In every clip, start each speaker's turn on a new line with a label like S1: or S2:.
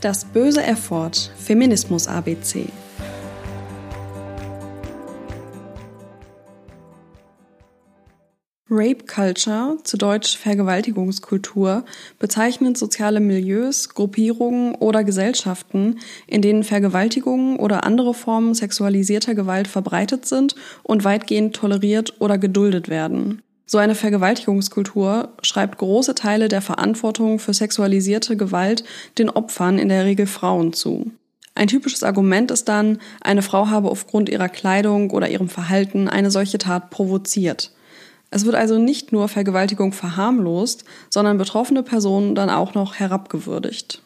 S1: Das böse Erford Feminismus ABC Rape Culture, zu Deutsch Vergewaltigungskultur, bezeichnet soziale Milieus, Gruppierungen oder Gesellschaften, in denen Vergewaltigungen oder andere Formen sexualisierter Gewalt verbreitet sind und weitgehend toleriert oder geduldet werden. So eine Vergewaltigungskultur schreibt große Teile der Verantwortung für sexualisierte Gewalt den Opfern, in der Regel Frauen, zu. Ein typisches Argument ist dann, eine Frau habe aufgrund ihrer Kleidung oder ihrem Verhalten eine solche Tat provoziert. Es wird also nicht nur Vergewaltigung verharmlost, sondern betroffene Personen dann auch noch herabgewürdigt.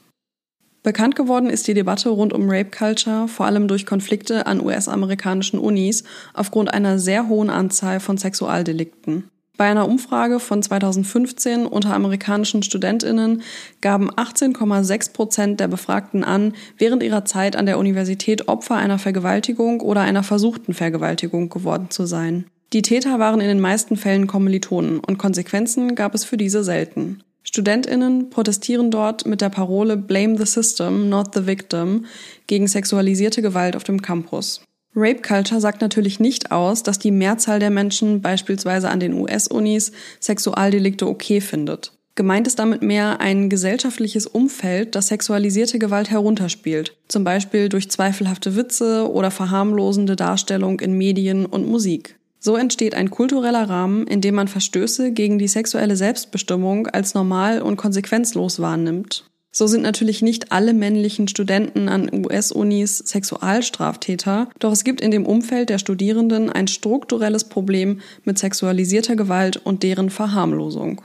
S1: Bekannt geworden ist die Debatte rund um Rape Culture vor allem durch Konflikte an US-amerikanischen Unis aufgrund einer sehr hohen Anzahl von Sexualdelikten. Bei einer Umfrage von 2015 unter amerikanischen Studentinnen gaben 18,6 Prozent der Befragten an, während ihrer Zeit an der Universität Opfer einer Vergewaltigung oder einer versuchten Vergewaltigung geworden zu sein. Die Täter waren in den meisten Fällen Kommilitonen und Konsequenzen gab es für diese selten. Studentinnen protestieren dort mit der Parole Blame the System, not the Victim gegen sexualisierte Gewalt auf dem Campus. Rape Culture sagt natürlich nicht aus, dass die Mehrzahl der Menschen beispielsweise an den US-Unis Sexualdelikte okay findet. Gemeint ist damit mehr ein gesellschaftliches Umfeld, das sexualisierte Gewalt herunterspielt, zum Beispiel durch zweifelhafte Witze oder verharmlosende Darstellung in Medien und Musik. So entsteht ein kultureller Rahmen, in dem man Verstöße gegen die sexuelle Selbstbestimmung als normal und konsequenzlos wahrnimmt. So sind natürlich nicht alle männlichen Studenten an US-Unis Sexualstraftäter, doch es gibt in dem Umfeld der Studierenden ein strukturelles Problem mit sexualisierter Gewalt und deren Verharmlosung.